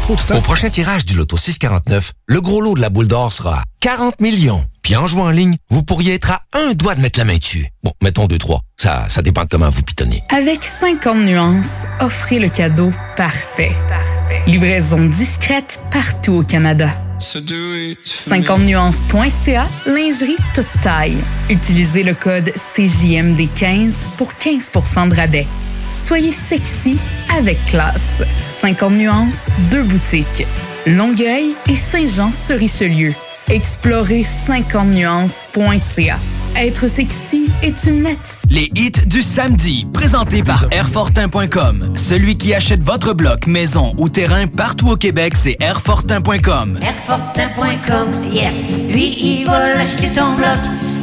Trop de temps. Au prochain tirage du loto 649, le gros lot de la boule d'or sera à 40 millions. Puis en jouant en ligne, vous pourriez être à un doigt de mettre la main dessus. Bon, mettons 2-3. Ça, ça dépend de comment vous pitonnez. Avec 50 nuances, offrez le cadeau parfait. Livraison discrète partout au Canada. 50nuances.ca, lingerie toute taille. Utilisez le code CJMD15 pour 15% de rabais. Soyez sexy avec classe. 50 nuances, deux boutiques. Longueuil et Saint-Jean-sur-Richelieu. Explorez 50nuances.ca. Être sexy est une attitude. Les hits du samedi, présentés par Airfortin.com. Celui qui achète votre bloc, maison ou terrain partout au Québec, c'est Airfortin.com. Airfortin.com, yes. Lui, il va l'acheter ton bloc.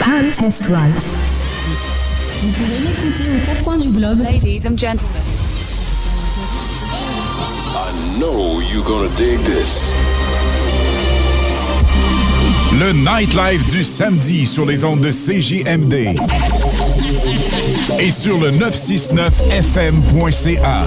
Pan test right. Vous pouvez m'écouter aux quatre coins du globe. Ladies and gentlemen. I know you're gonna dig this. Le Nightlife du samedi sur les ondes de CJMD. Et sur le 969fm.ca.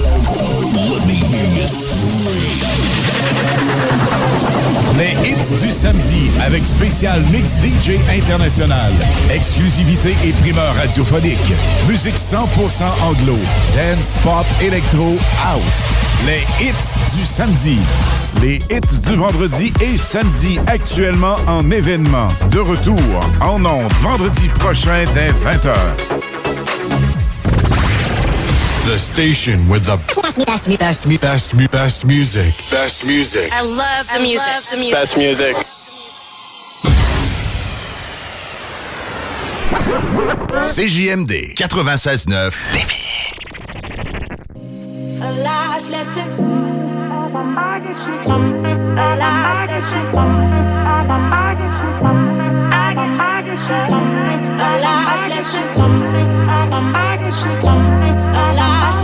Les hits du samedi avec spécial mix DJ international. Exclusivité et primeur radiophonique. Musique 100% anglo. Dance, pop, électro, house. Les hits du samedi. Les hits du vendredi et samedi actuellement en événement. De retour en ondes vendredi prochain dès 20h. The station with the best, best, best, best, best, best music. Best music. I love the music. the music. Best music. CJMD 96.9 A life lesson. A life lesson. A life lesson. A life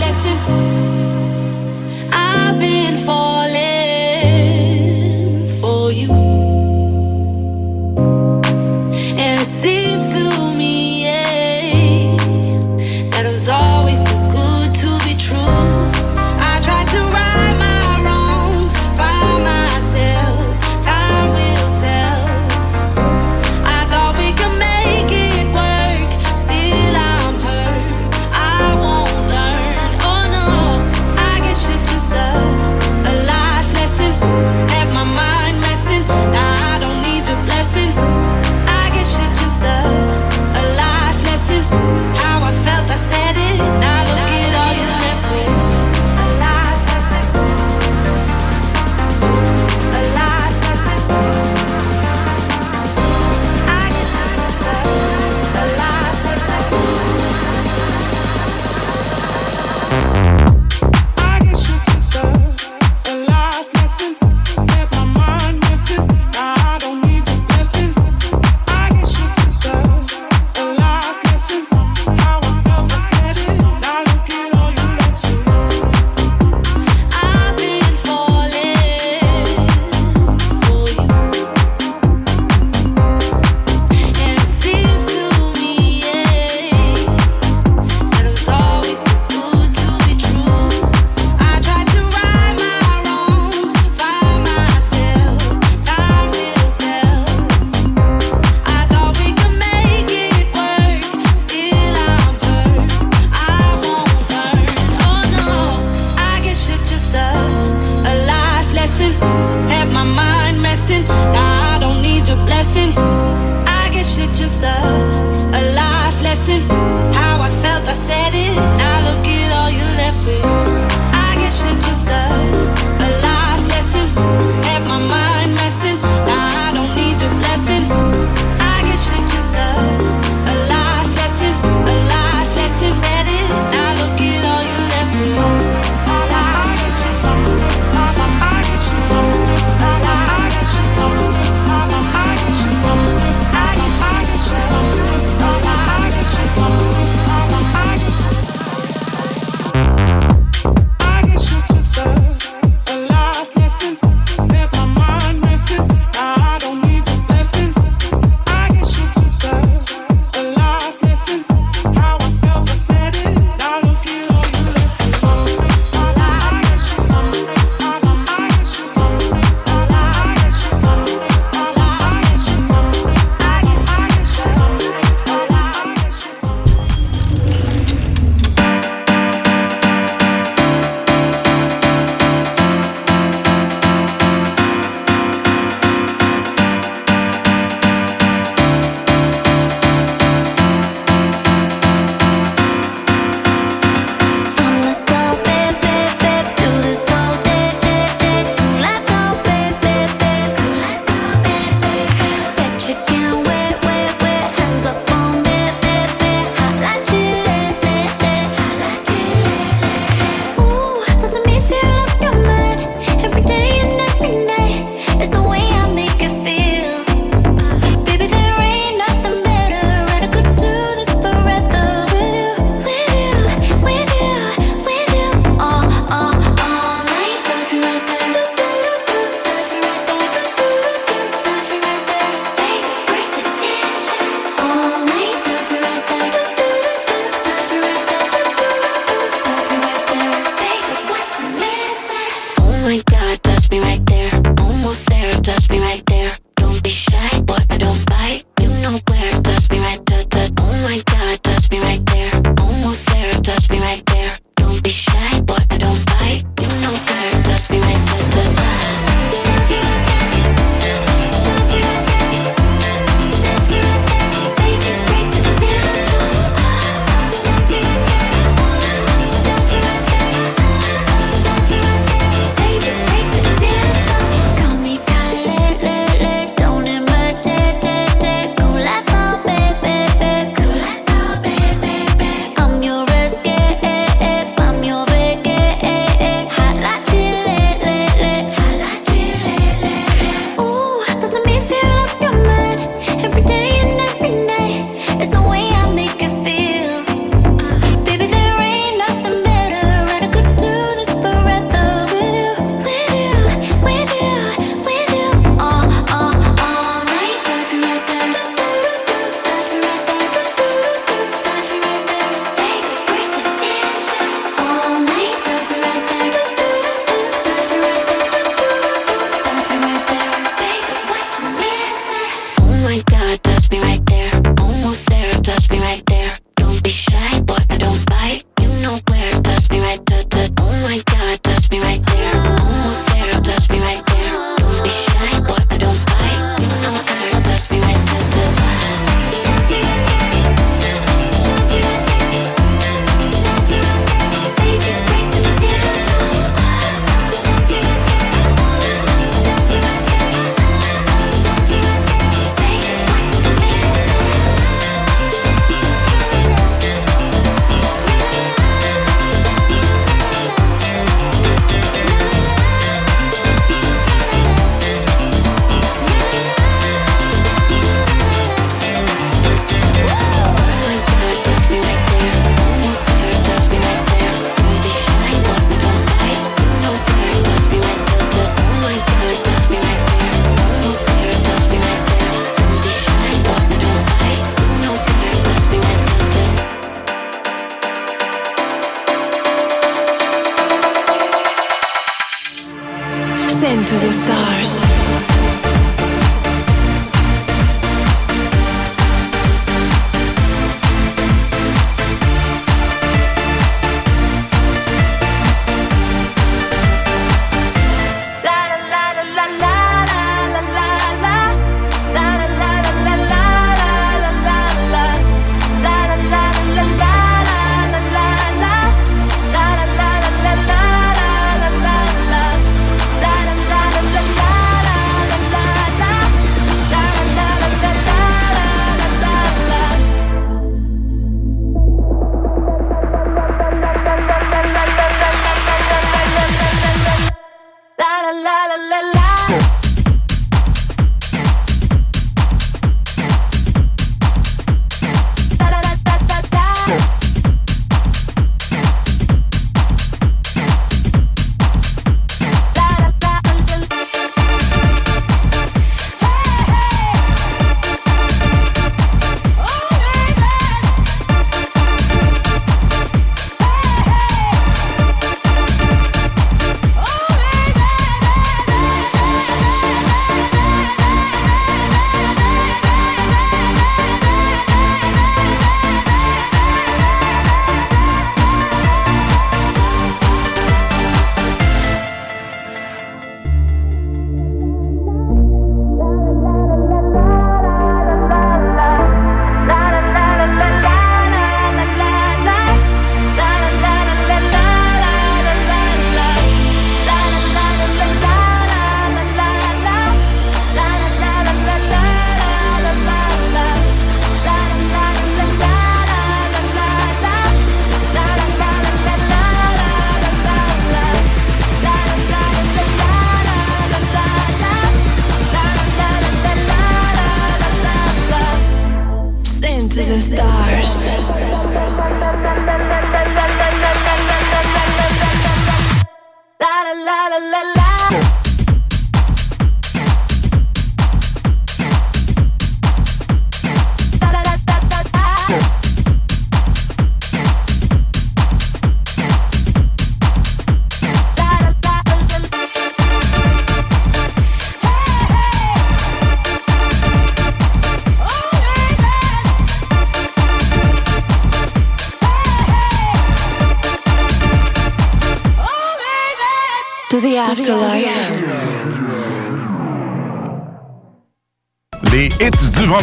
Send to the stars.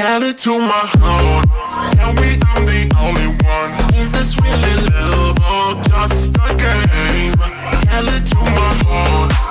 Cali to my heart. Tell me I'm the only one. Is this really love or just a game? Tell it to my heart.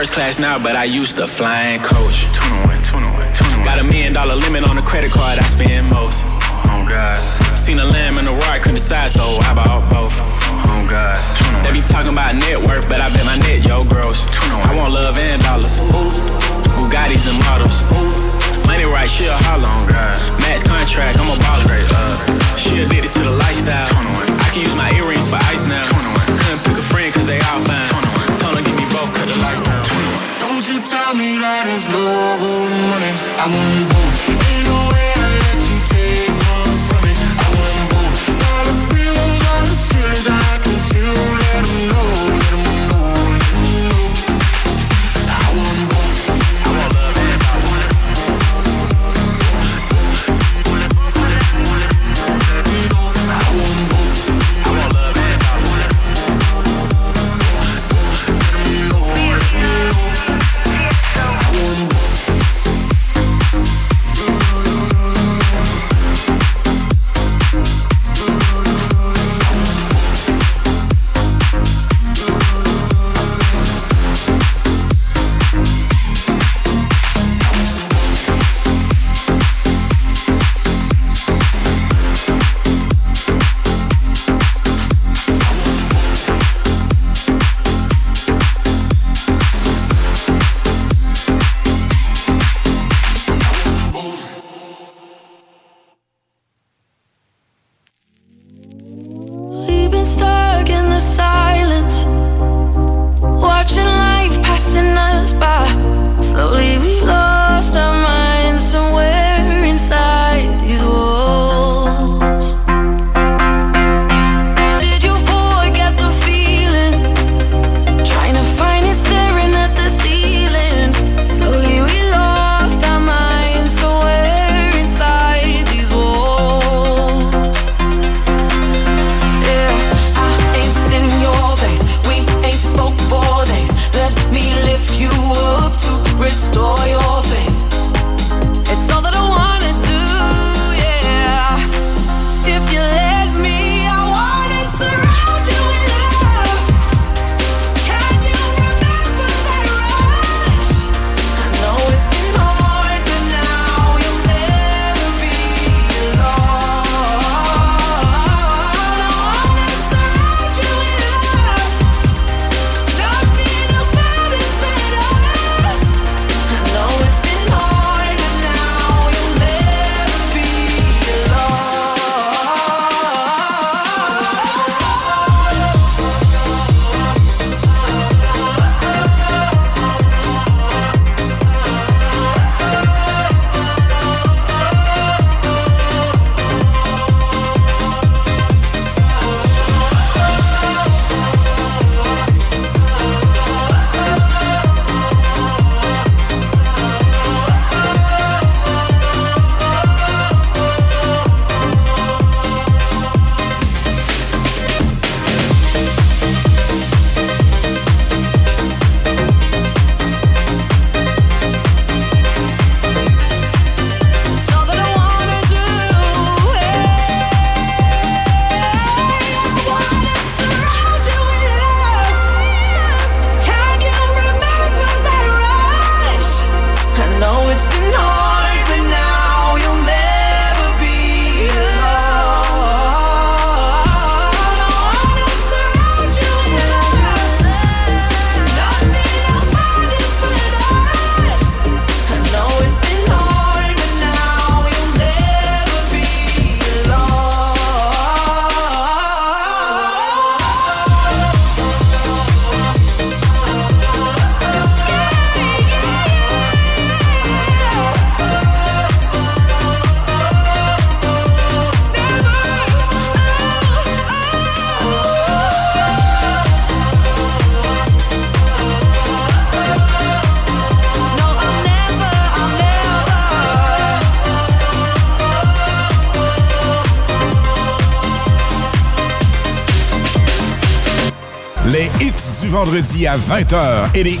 First class now, but I used to flying coach. Got a million dollar limit on the credit card I spend most. Oh God. Seen a lamb and a roar, couldn't decide, so I bought both. Oh God. They be talking about net worth, but I bet my net yo gross. I want love and dollars. Bugattis and models. Money right, she a holler on God. Max contract, I'm a baller. Uh, she addicted to the lifestyle. I can use my earrings for ice now. Couldn't pick a friend cause they all tell me that it's love or money. I want both. Ain't no way I let you take me. I want both. Dollar bills are the I can feel. Let know, vendredi à 20h et les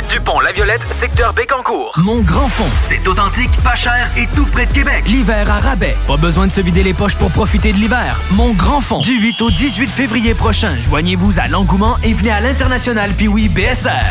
du pont La Violette, secteur Bécancourt. Mon Grand Fond, c'est authentique, pas cher et tout près de Québec. L'hiver à rabais. Pas besoin de se vider les poches pour profiter de l'hiver. Mon Grand Fond, du 8 au 18 février prochain. Joignez-vous à l'engouement et venez à l'International Piwi BSR.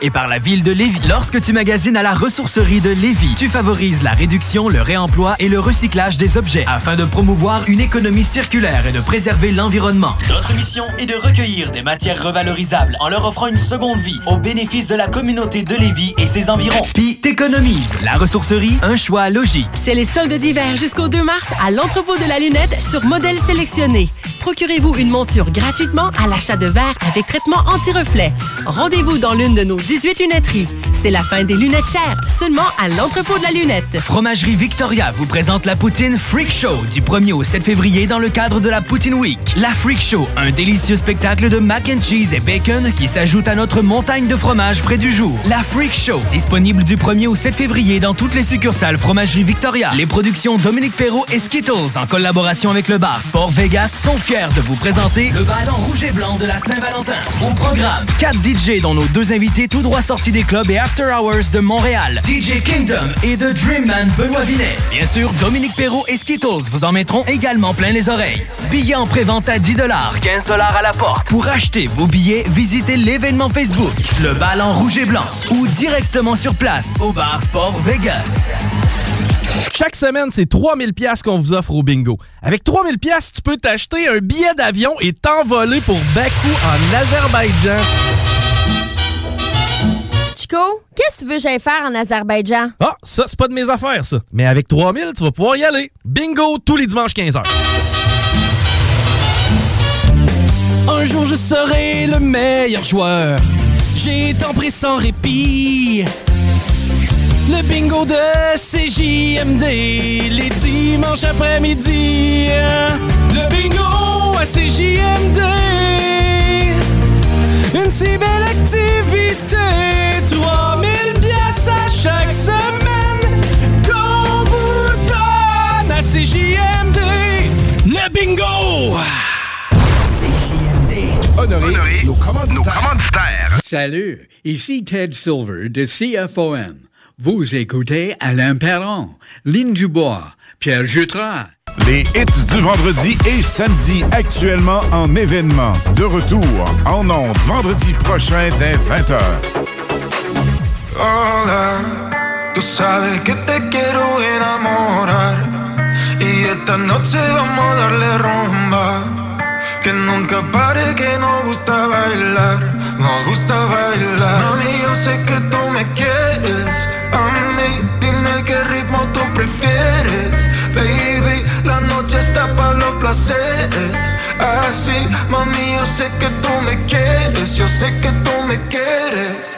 Et par la ville de Lévis. Lorsque tu magasines à la ressourcerie de Lévis, tu favorises la réduction, le réemploi et le recyclage des objets afin de promouvoir une économie circulaire et de préserver l'environnement. Notre mission est de recueillir des matières revalorisables en leur offrant une seconde vie au bénéfice de la communauté de Lévis et ses environs. Puis t'économises. La ressourcerie, un choix logique. C'est les soldes d'hiver jusqu'au 2 mars à l'entrepôt de la lunette sur modèle sélectionné. Procurez-vous une monture gratuitement à l'achat de verre avec traitement anti-reflet. Rendez-vous dans l'une de nos 18 lunetteries. C'est la fin des lunettes chères, seulement à l'entrepôt de la lunette. Fromagerie Victoria vous présente la poutine Freak Show du 1er au 7 février dans le cadre de la Poutine Week. La Freak Show, un délicieux spectacle de mac and cheese et bacon qui s'ajoute à notre montagne de fromage frais du jour. La Freak Show, disponible du 1er au 7 février dans toutes les succursales Fromagerie Victoria. Les productions Dominique Perrault et Skittles en collaboration avec le bar Sport Vegas sont fiers de vous présenter le ballon rouge et blanc de la Saint-Valentin. Au programme, 4 DJ dont nos deux invités tout droit sortis des clubs et After Hours de Montréal, DJ Kingdom et The Dreamman Benoît Vinet. Bien sûr, Dominique Perrault et Skittles vous en mettront également plein les oreilles. Billets en pré-vente à 10 15 à la porte. Pour acheter vos billets, visitez l'événement Facebook, le ballon rouge et blanc, ou directement sur place au bar Sport Vegas. Chaque semaine, c'est 3000 pièces qu'on vous offre au bingo. Avec 3000 pièces, tu peux t'acheter un billet d'avion et t'envoler pour Bakou en Azerbaïdjan. Chico, qu'est-ce que tu veux que j'aille faire en Azerbaïdjan? Ah, ça, c'est pas de mes affaires, ça. Mais avec 3000, tu vas pouvoir y aller. Bingo tous les dimanches 15h. Un jour, je serai le meilleur joueur. J'ai tant pris sans répit. Le bingo de CJMD, les dimanches après-midi. Le bingo à CJMD, une si belle activité. 3000 pièces à chaque semaine qu'on vous donne à CJMD. Le bingo! CJMD. Honoré, nos, commanditaires. Salut, ici Ted Silver de CFON. Vous écoutez Alain Perron, Lynn Dubois, Pierre Jutras. Les hits du vendredi et samedi actuellement en événement. De retour en ondes vendredi prochain dès 20h. Hola, tú sabes que te quiero enamorar y esta noche vamos a darle rumba. Que nunca pare, que nos gusta bailar, nos gusta bailar. Mami, yo sé que tú me quieres, a mí dime qué ritmo tú prefieres. Baby, la noche está para los placeres. Así, mami, yo sé que tú me quieres, yo sé que tú me quieres.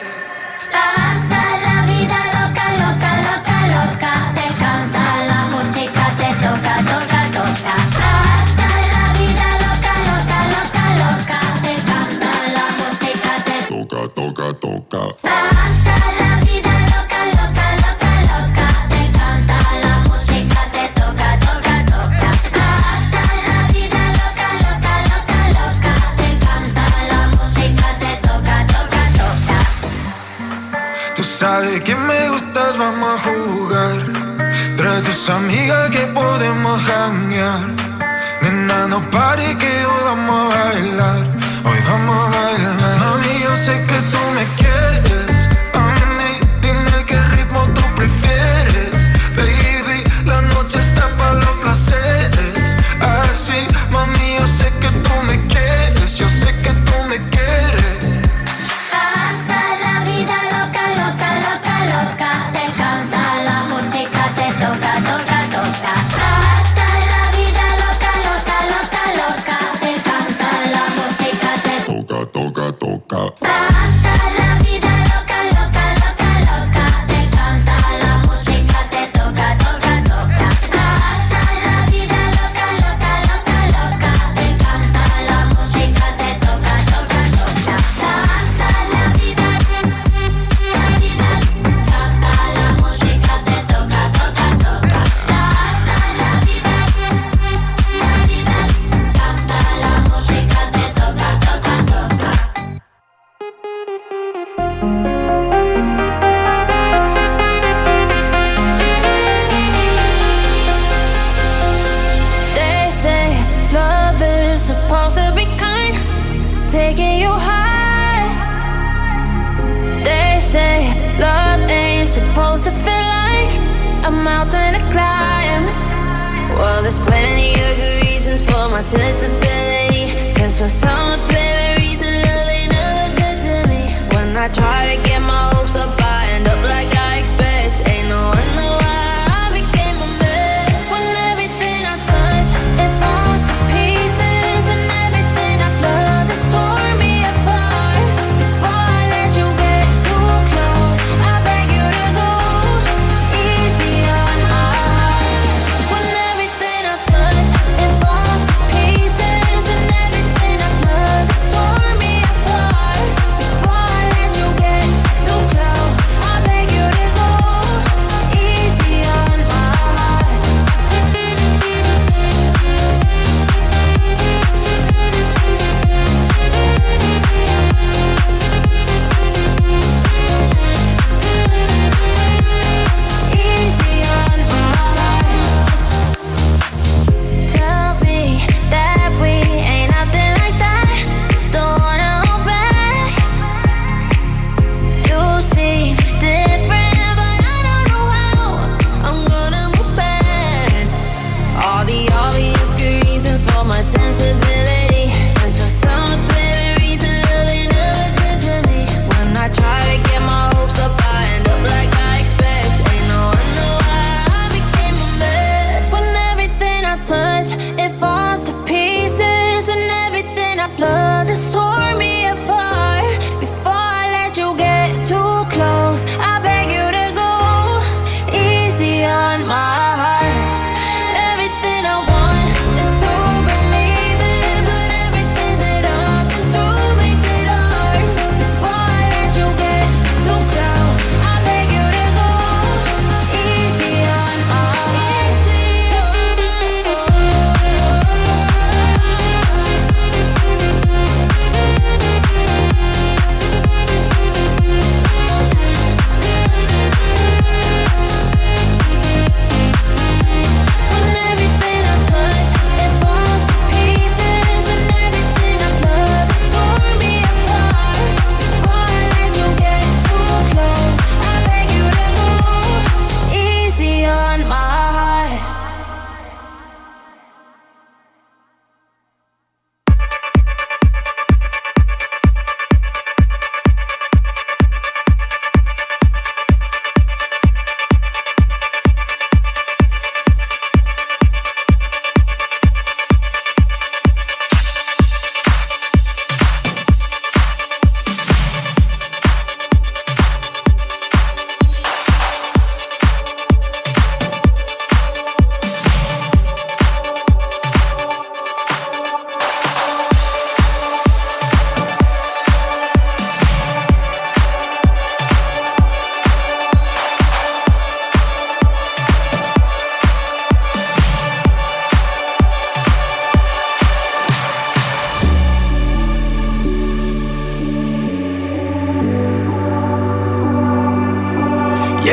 toca. Hasta la vida loca, loca, loca, loca. Te encanta la música, te toca, toca, toca. Hasta la vida loca, loca, loca, loca. Te encanta la música, te toca, toca, toca. Tú sabes que me gustas, vamos a jugar. Trae tus amigas que podemos janguear. Nena, no pare que hoy vamos a bailar. Hoy vamos a bailar.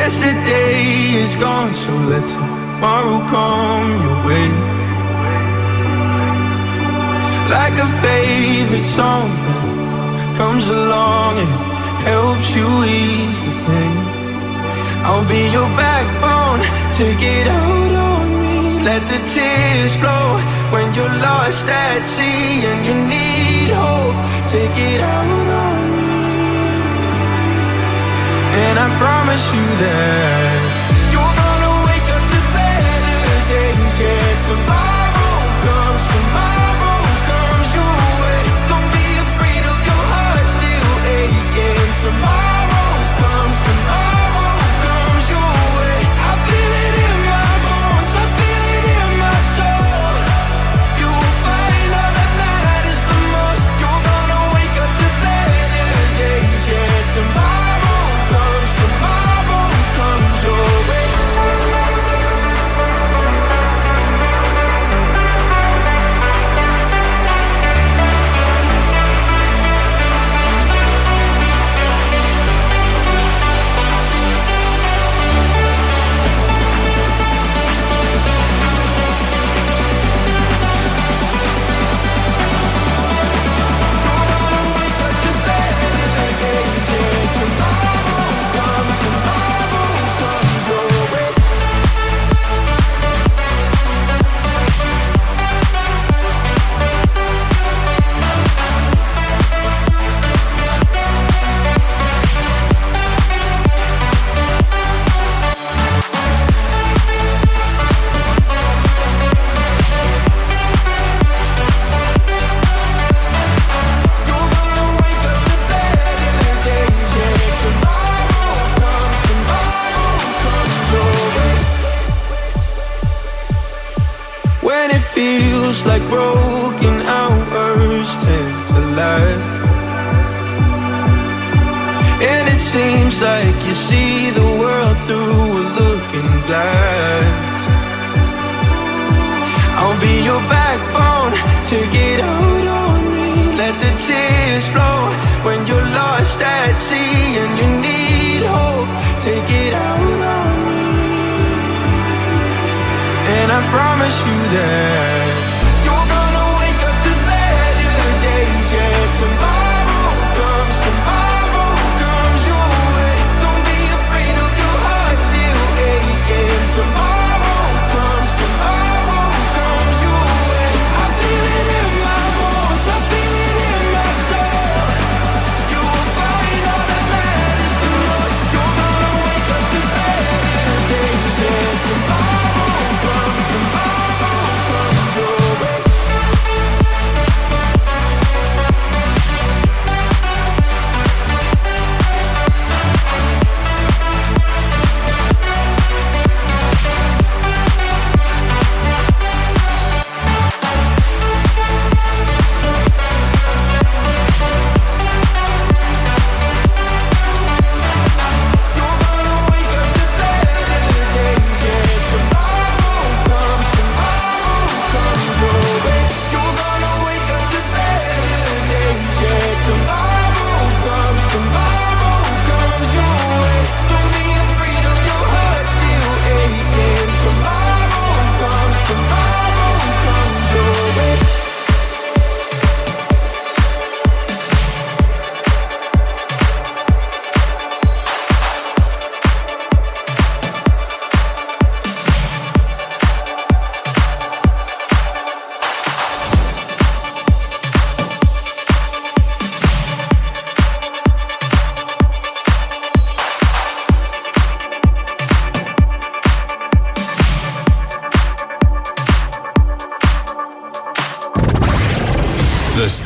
Yesterday is gone, so let tomorrow come your way. Like a favorite song that comes along and helps you ease the pain. I'll be your backbone, take it out on me. Let the tears flow when you're lost at sea and you need hope. Take it out on me. And I promise you that you're gonna wake up to better days. Yeah, tomorrow comes, tomorrow glass I'll be your backbone, take it out on me. Let the tears flow when you're lost at sea And you need hope, take it out on me. And I promise you that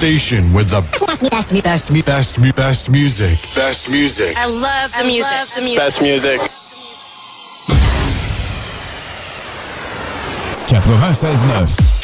station with the best, me, best, best, best, best, best music. Best music. I love the music. Love the music. Best music. 96.9.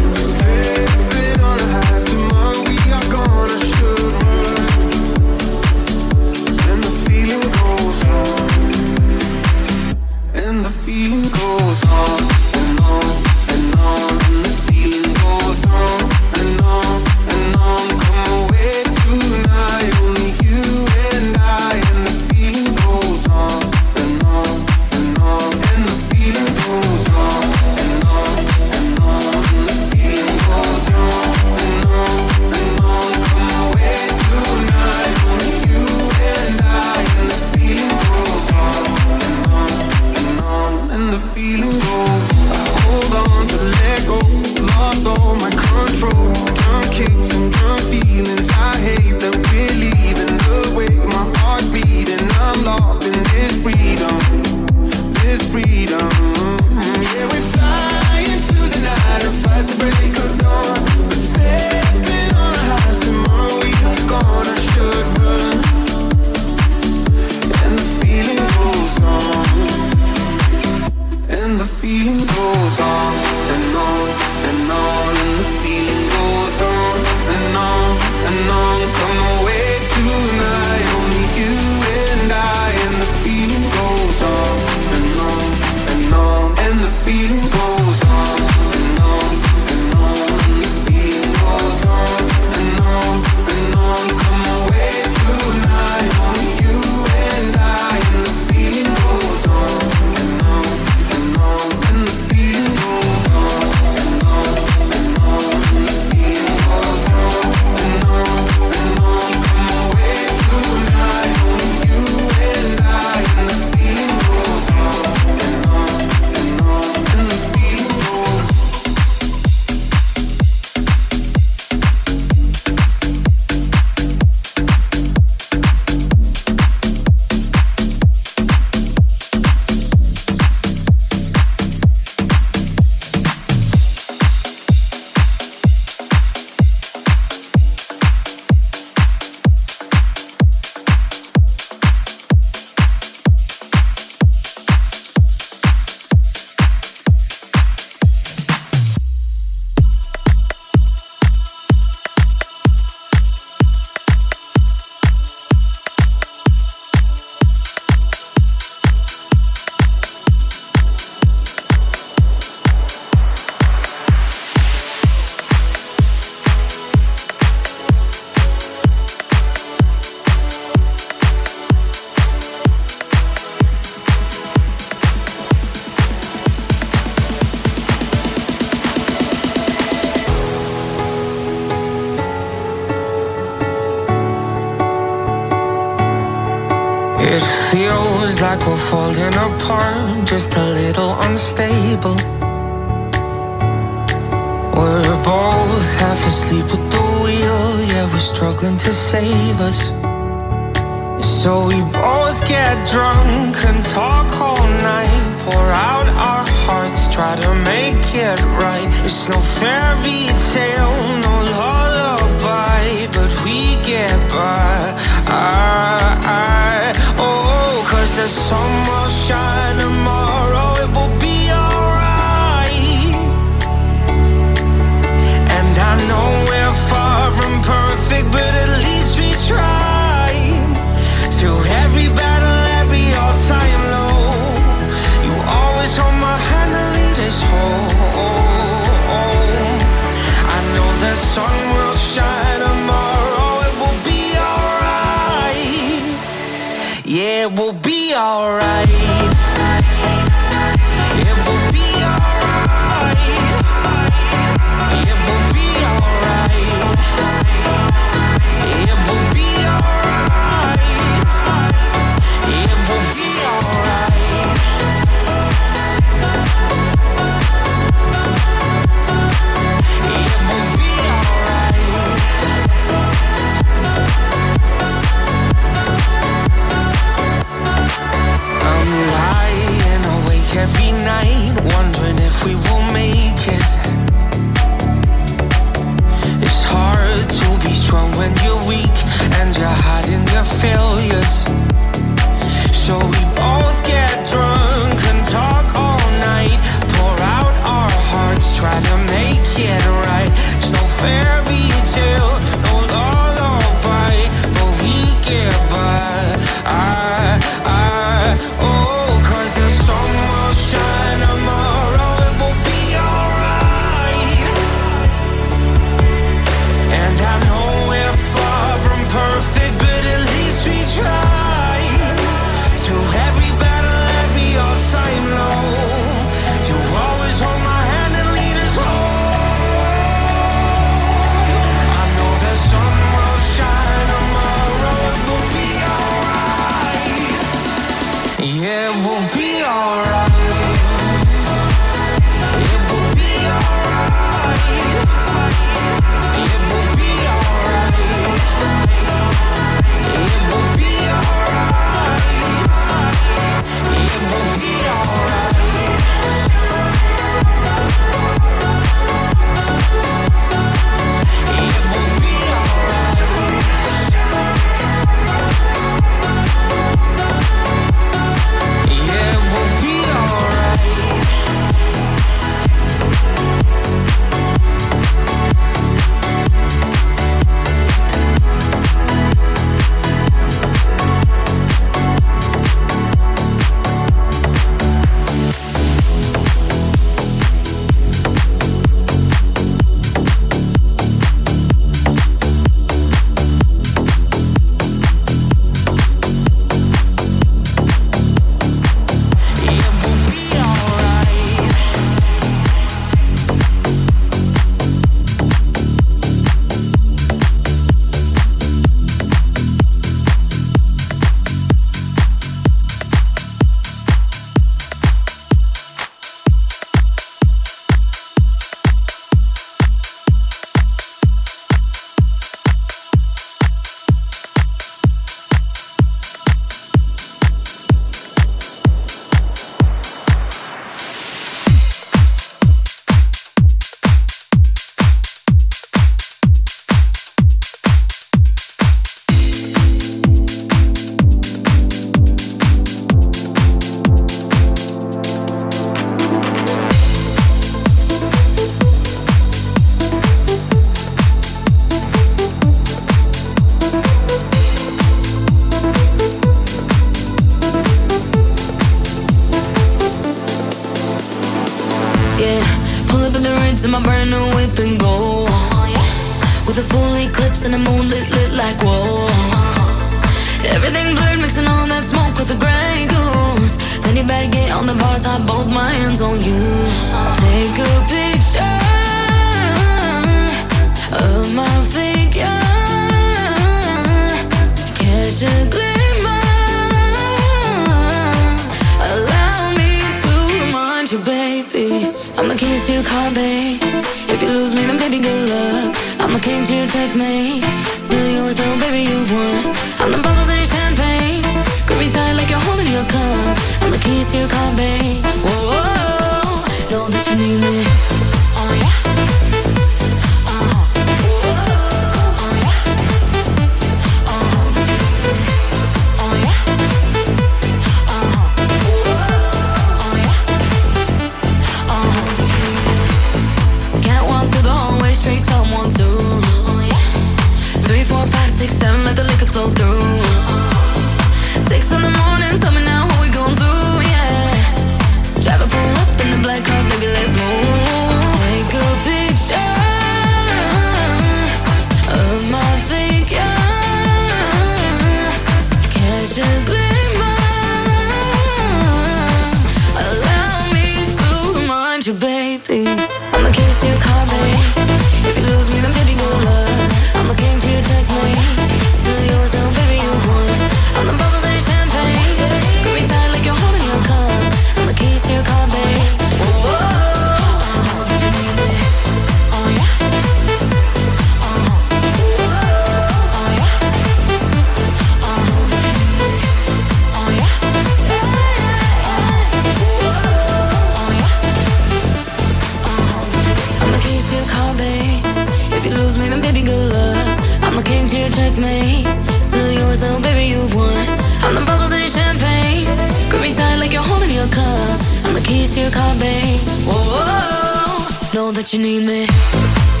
you need me.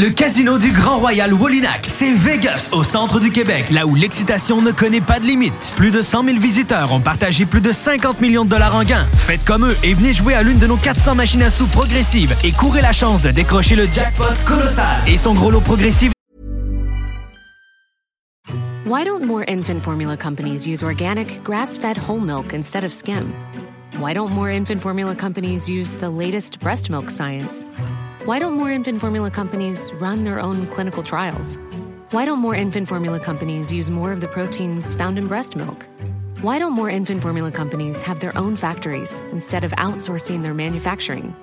Le casino du Grand Royal Wallinac, c'est Vegas, au centre du Québec, là où l'excitation ne connaît pas de limite. Plus de 100 000 visiteurs ont partagé plus de 50 millions de dollars en gains. Faites comme eux et venez jouer à l'une de nos 400 machines à sous progressives et courez la chance de décrocher le jackpot colossal et son gros lot progressif Why don't more infant formula companies use organic, grass fed whole milk instead of skim? Why don't more infant formula companies use the latest breast milk science? Why don't more infant formula companies run their own clinical trials? Why don't more infant formula companies use more of the proteins found in breast milk? Why don't more infant formula companies have their own factories instead of outsourcing their manufacturing?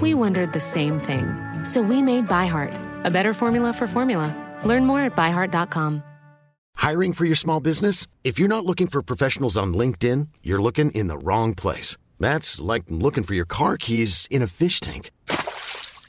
We wondered the same thing. So we made ByHeart, a better formula for formula. Learn more at byheart.com. Hiring for your small business? If you're not looking for professionals on LinkedIn, you're looking in the wrong place. That's like looking for your car keys in a fish tank.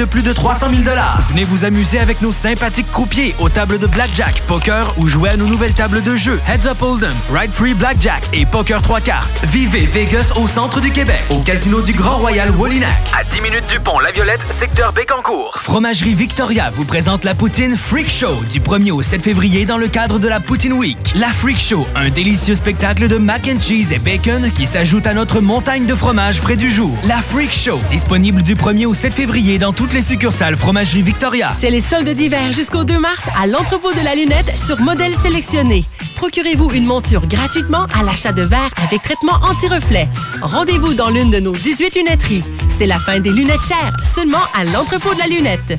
De plus de 300 000 Venez vous amuser avec nos sympathiques croupiers aux tables de blackjack, poker ou jouez à nos nouvelles tables de jeu Heads Up Hold'em, Ride Free Blackjack et Poker 3 cartes. Vivez Vegas au centre du Québec, au casino du Grand Royal Wallinac. À 10 minutes du pont La Violette, secteur Bécancourt. Fromagerie Victoria vous présente la poutine Freak Show du 1er au 7 février dans le cadre de la Poutine Week. La Freak Show, un délicieux spectacle de mac and cheese et bacon qui s'ajoute à notre montagne de fromage frais du jour. La Freak Show, disponible du 1er au 7 février dans les succursales Fromagerie Victoria. C'est les soldes d'hiver jusqu'au 2 mars à l'entrepôt de la lunette sur modèle sélectionné. Procurez-vous une monture gratuitement à l'achat de verre avec traitement anti-reflet. Rendez-vous dans l'une de nos 18 lunetteries. C'est la fin des lunettes chères, seulement à l'entrepôt de la lunette.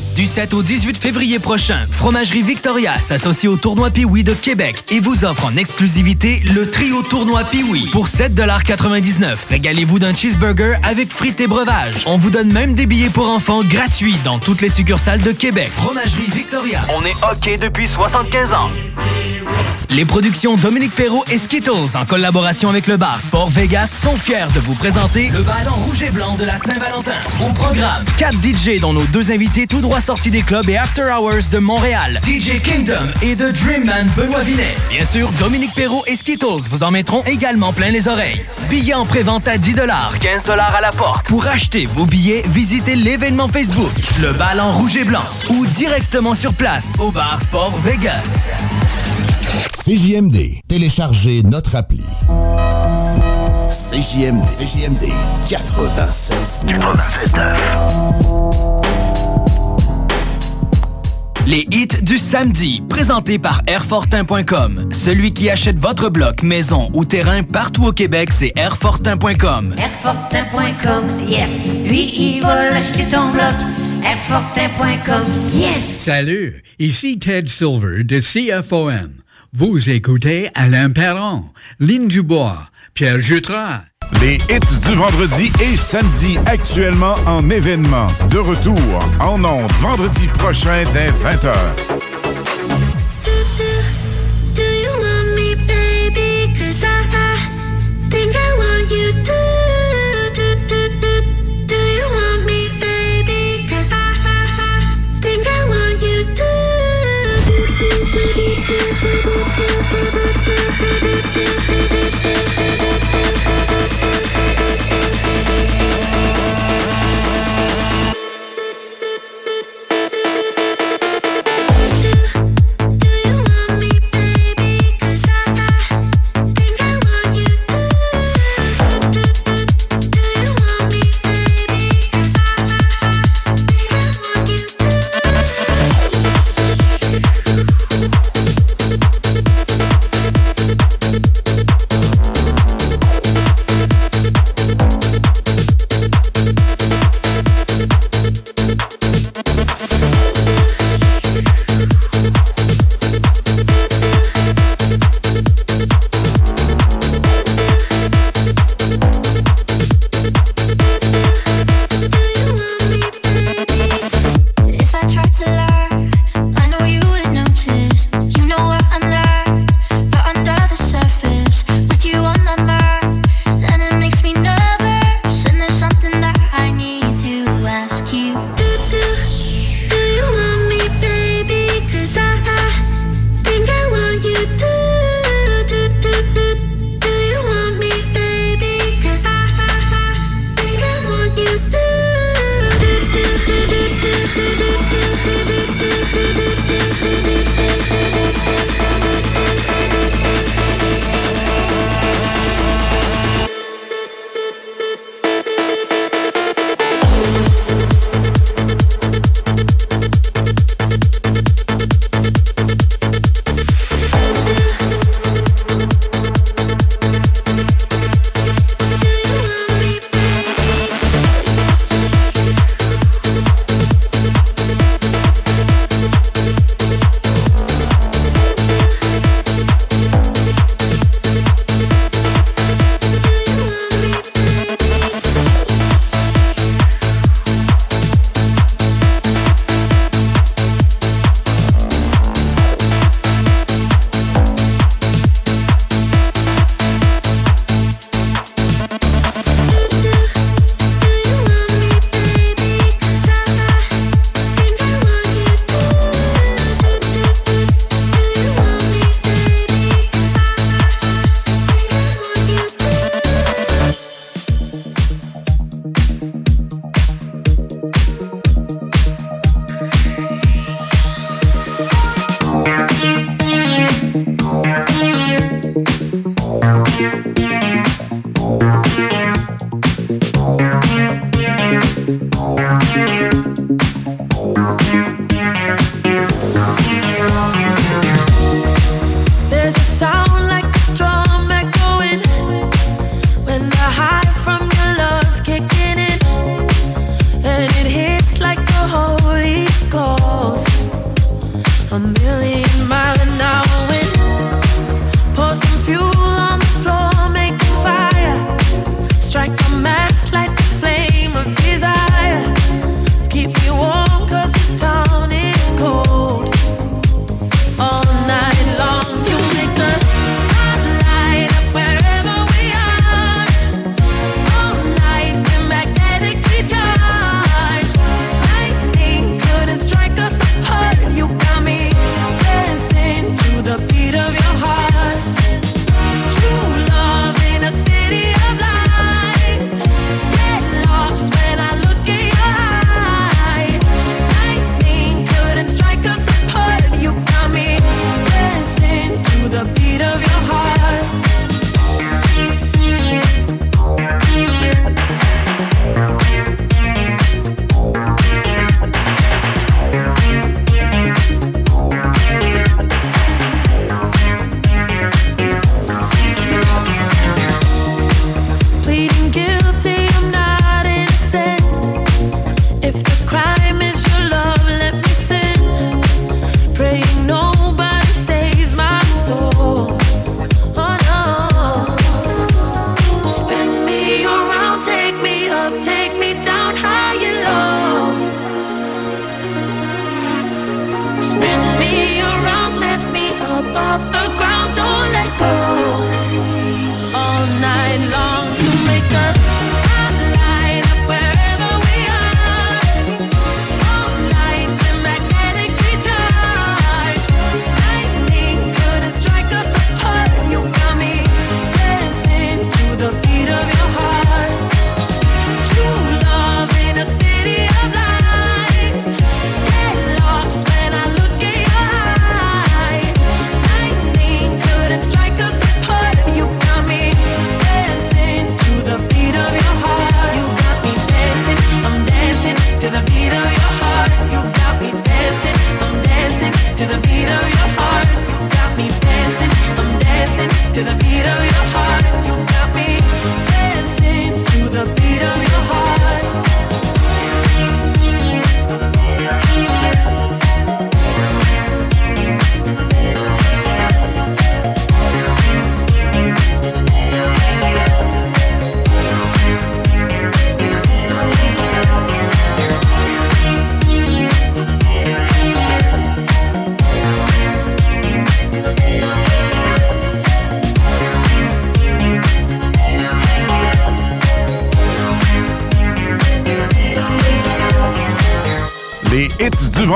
Du 7 au 18 février prochain, Fromagerie Victoria s'associe au tournoi Piwi de Québec et vous offre en exclusivité le trio tournoi Piwi pour 7,99 Régalez-vous d'un cheeseburger avec frites et breuvages. On vous donne même des billets pour enfants gratuits dans toutes les succursales de Québec. Fromagerie Victoria. On est OK depuis 75 ans. Les productions Dominique Perrault et Skittles, en collaboration avec le bar Sport Vegas, sont fiers de vous présenter le ballon rouge et blanc de la Saint-Valentin. Au programme, 4 DJ dont nos deux invités tout droit sortis des clubs et After Hours de Montréal, DJ Kingdom et The Dreamman Benoît Vinet. Bien sûr, Dominique Perrault et Skittles vous en mettront également plein les oreilles. Billets en pré-vente à 10 15 à la porte. Pour acheter vos billets, visitez l'événement Facebook, le ballon rouge et blanc, ou directement sur place au bar Sport Vegas. CJMD. Téléchargez notre appli. CJMD. CJMD 96. 96 Les hits du samedi, présentés par Airfortin.com. Celui qui achète votre bloc, maison ou terrain partout au Québec, c'est Airfortin.com. Airfortin.com, yes. Lui, il va l'acheter ton bloc. Airfortin.com, yes. Salut, ici Ted Silver de CFON. Vous écoutez Alain Perron, Lynn Dubois, Pierre Jutras. Les hits du vendredi et samedi actuellement en événement. De retour en ondes vendredi prochain dès 20h.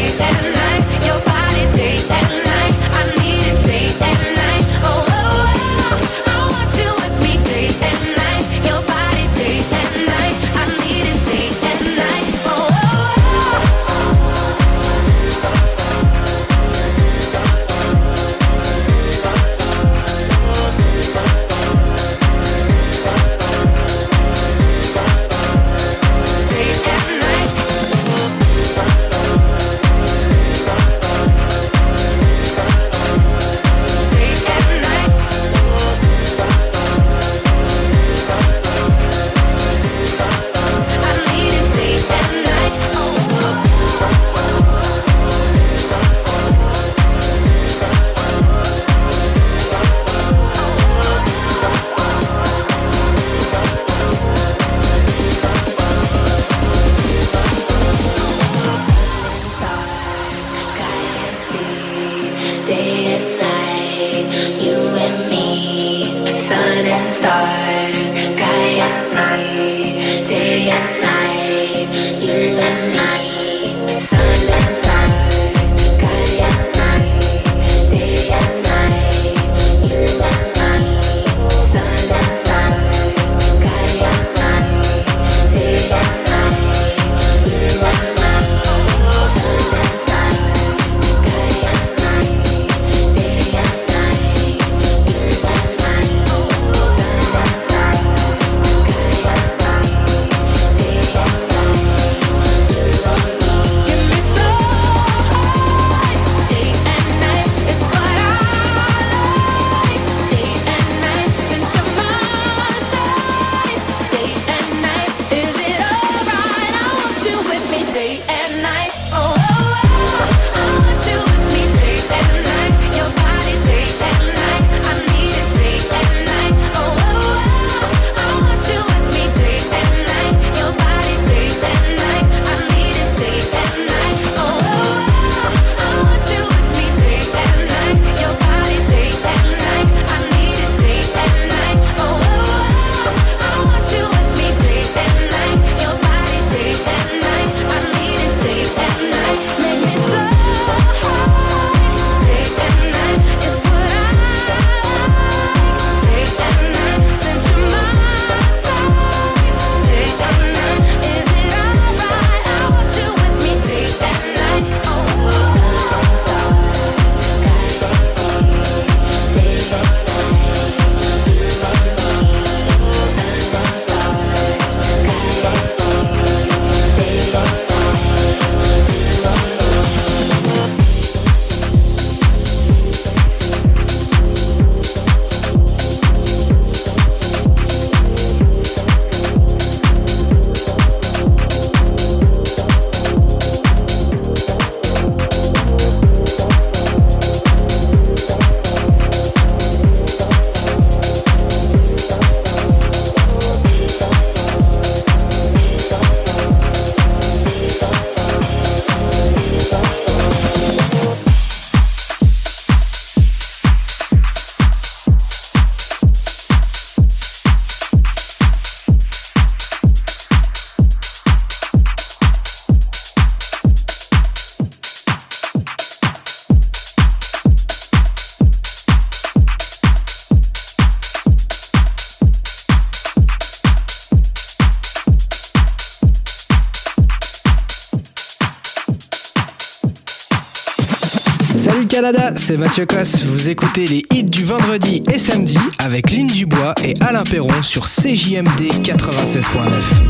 Yeah. Canada, c'est Mathieu Cosse. Vous écoutez les hits du vendredi et samedi avec Lynn Dubois et Alain Perron sur CJMD 96.9.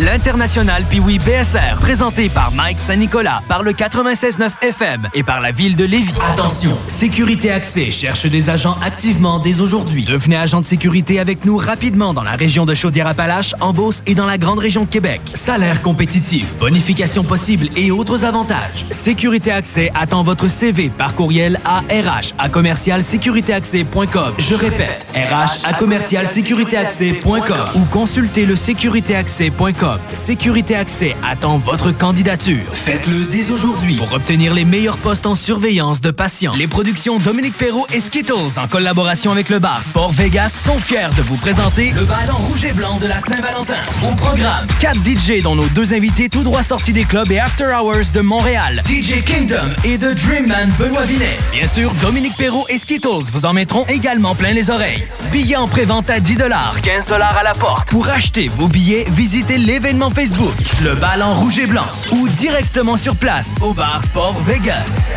L'international Piwi BSR, présenté par Mike Saint-Nicolas, par le 96.9 FM et par la ville de Lévis. Attention, Sécurité Accès cherche des agents activement dès aujourd'hui. Devenez agent de sécurité avec nous rapidement dans la région de Chaudière-Appalaches, en Beauce et dans la grande région de Québec. Salaire compétitif, bonification possible et autres avantages. Sécurité Accès attend votre CV par courriel à RH. Je répète, RH ou consultez le sécuritéaccès.com. Sécurité Accès attend votre candidature. Faites-le dès aujourd'hui pour obtenir les meilleurs postes en surveillance de patients. Les productions Dominique Perrault et Skittles en collaboration avec le bar Sport Vegas sont fiers de vous présenter le ballon rouge et blanc de la Saint-Valentin. Au programme, 4 DJ dont nos deux invités tout droit sortis des clubs et after hours de Montréal. DJ Kingdom et The Dreamman Benoît Vinet. Bien sûr, Dominique Perrault et Skittles vous en mettront également plein les oreilles. Billets en pré-vente à 10 15 à la porte. Pour acheter vos billets, visitez l'événement Facebook, le ballon rouge et blanc, ou directement sur place au bar Sport Vegas.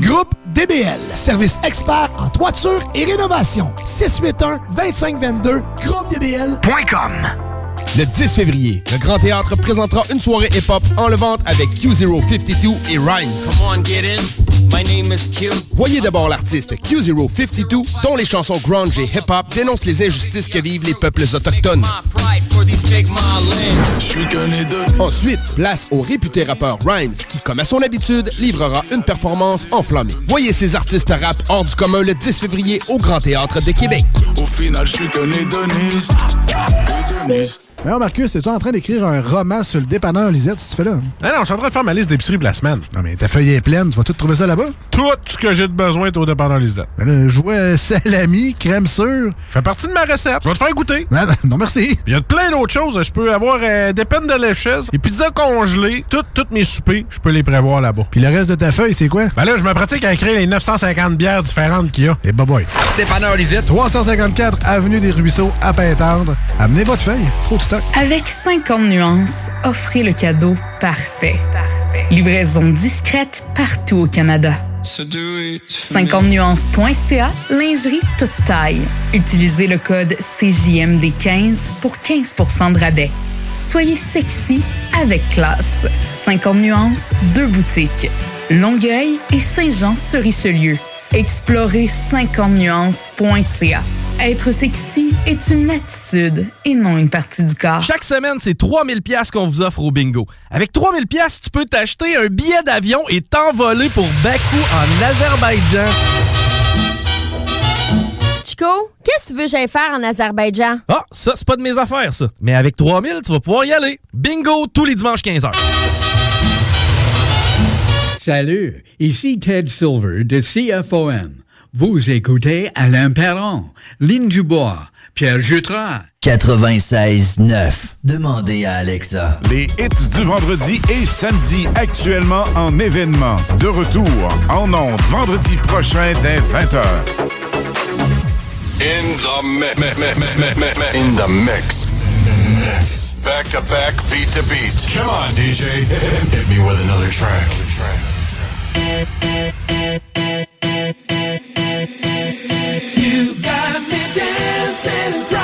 Groupe DBL, service expert en toiture et rénovation. 681-2522, groupedbl.com. Le 10 février, le Grand Théâtre présentera une soirée hip-hop enlevante avec Q052 et Rhymes. My name is Q. Voyez d'abord l'artiste Q052, dont les chansons grunge et hip-hop dénoncent les injustices que vivent les peuples autochtones. Ensuite, place au réputé rappeur Rhymes, qui, comme à son habitude, livrera une performance enflammée. Voyez ces artistes rap hors du commun le 10 février au Grand Théâtre de Québec. Au final, je suis qu'un hédoniste. Hédoniste. Alors, Marcus, es-tu en train d'écrire un roman sur le dépanneur Lisette, si tu fais là? Non, non, je suis en train de faire ma liste d'épicerie pour la semaine. Non, mais ta feuille est pleine, tu vas tout trouver ça là-bas? Tout ce que j'ai de besoin est au dépanneur Lisette. Ben là, je vois salami, crème sûre. Fait partie de ma recette. Je vais te faire goûter. Non, non, non, merci. Il y a plein d'autres choses. Je peux avoir euh, des peines de lécheuse, des pizzas congelées, toutes toutes mes soupers, je peux les prévoir là-bas. Puis le reste de ta feuille, c'est quoi? Ben là, je me pratique à écrire les 950 bières différentes qu'il y a. Et bah boy. Dépanneur Lisette. 354 Avenue des Ruisseaux, à Pintendre. Amenez votre feuille. Trop de stock. Avec 50 nuances, offrez le cadeau parfait. Livraison discrète partout au Canada. 50nuances.ca, lingerie toute taille. Utilisez le code CJMD15 pour 15% de rabais. Soyez sexy avec classe. 50 nuances, deux boutiques. Longueuil et Saint-Jean-sur-Richelieu. Explorez 50nuances.ca. Être sexy est une attitude et non une partie du corps. Chaque semaine, c'est 3000 pièces qu'on vous offre au bingo. Avec 3000 pièces, tu peux t'acheter un billet d'avion et t'envoler pour Bakou en Azerbaïdjan. Chico, qu'est-ce que tu veux que j'aille faire en Azerbaïdjan? Ah, ça, c'est pas de mes affaires, ça. Mais avec 3000, tu vas pouvoir y aller. Bingo tous les dimanches 15h. Salut, ici Ted Silver de CFOM. Vous écoutez Alain Perron, Lynn Dubois, Pierre Jutras. 96.9. Demandez à Alexa. Les hits du vendredi et samedi actuellement en événement. De retour en ondes vendredi prochain dès 20h. In the mi- mi- mi- mi- mi- mi- mi- in the mix. Back to back, beat to beat. Come on, DJ. Hit me with another track. You got me dancing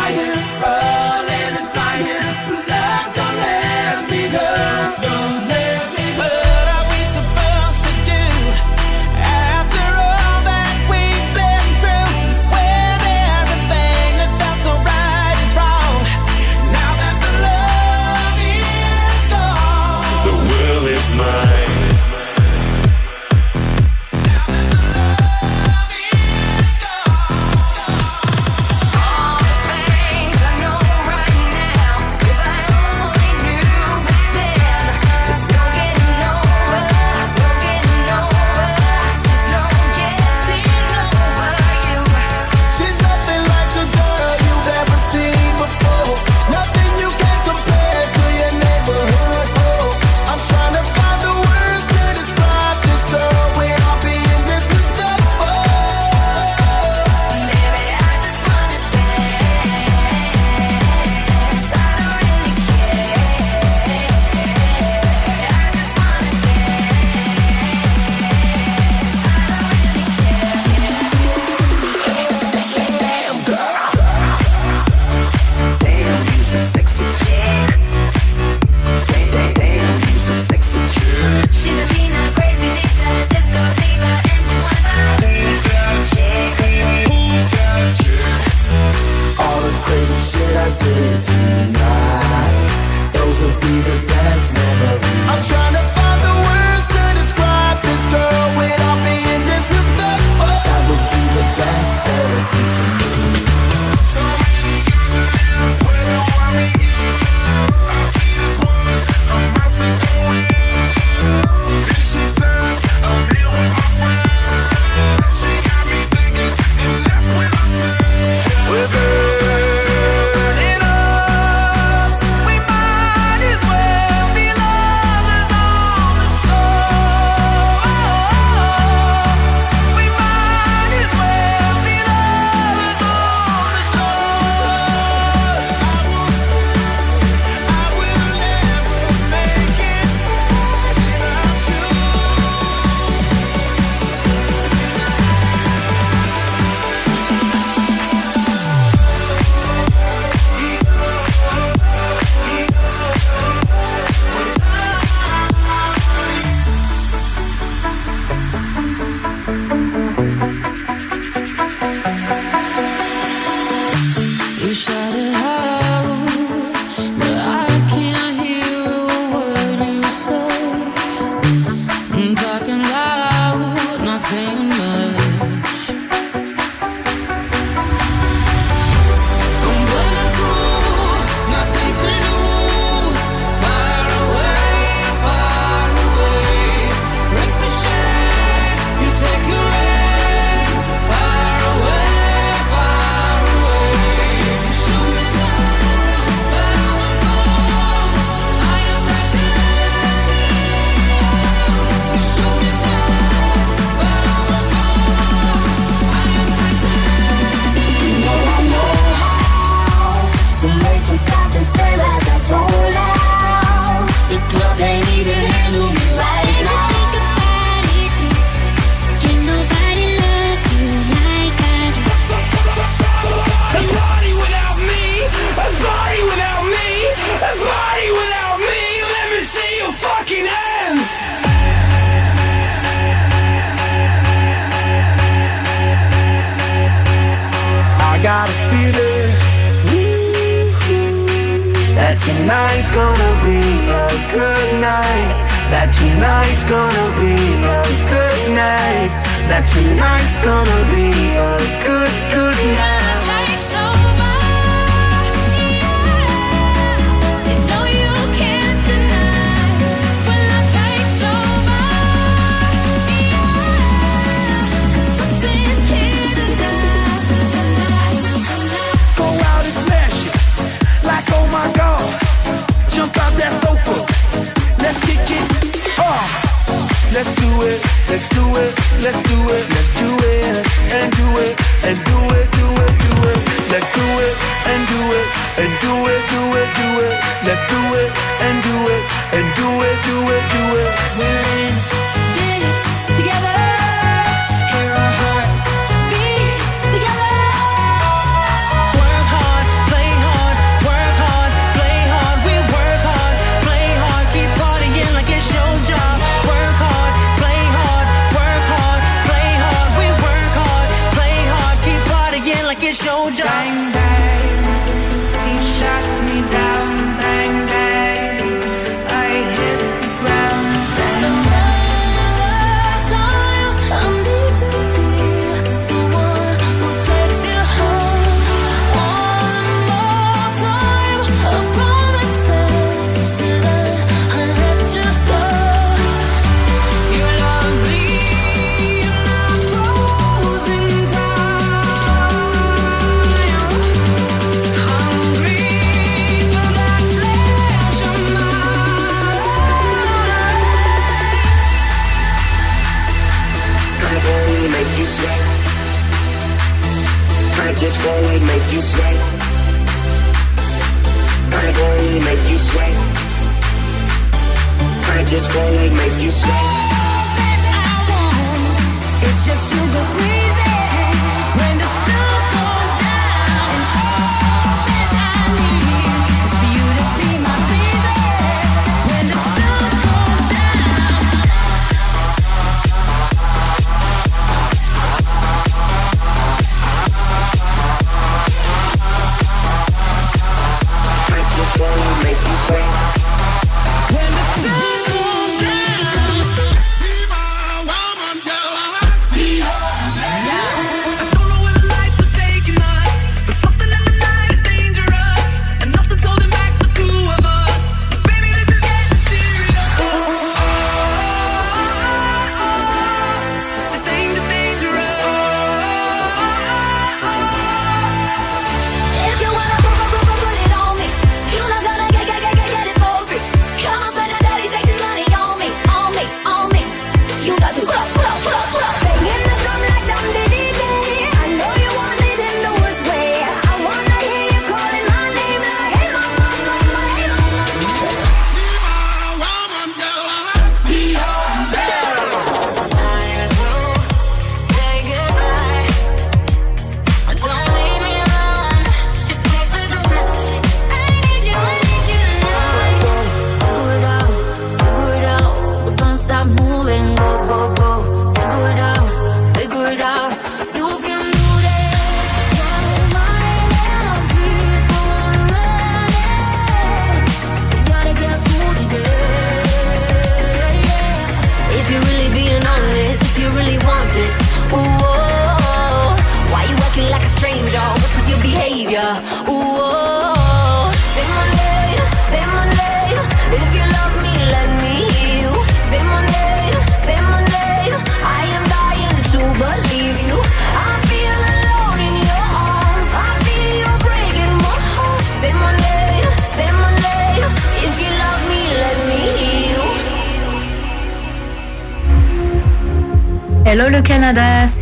show job.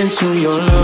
into your love.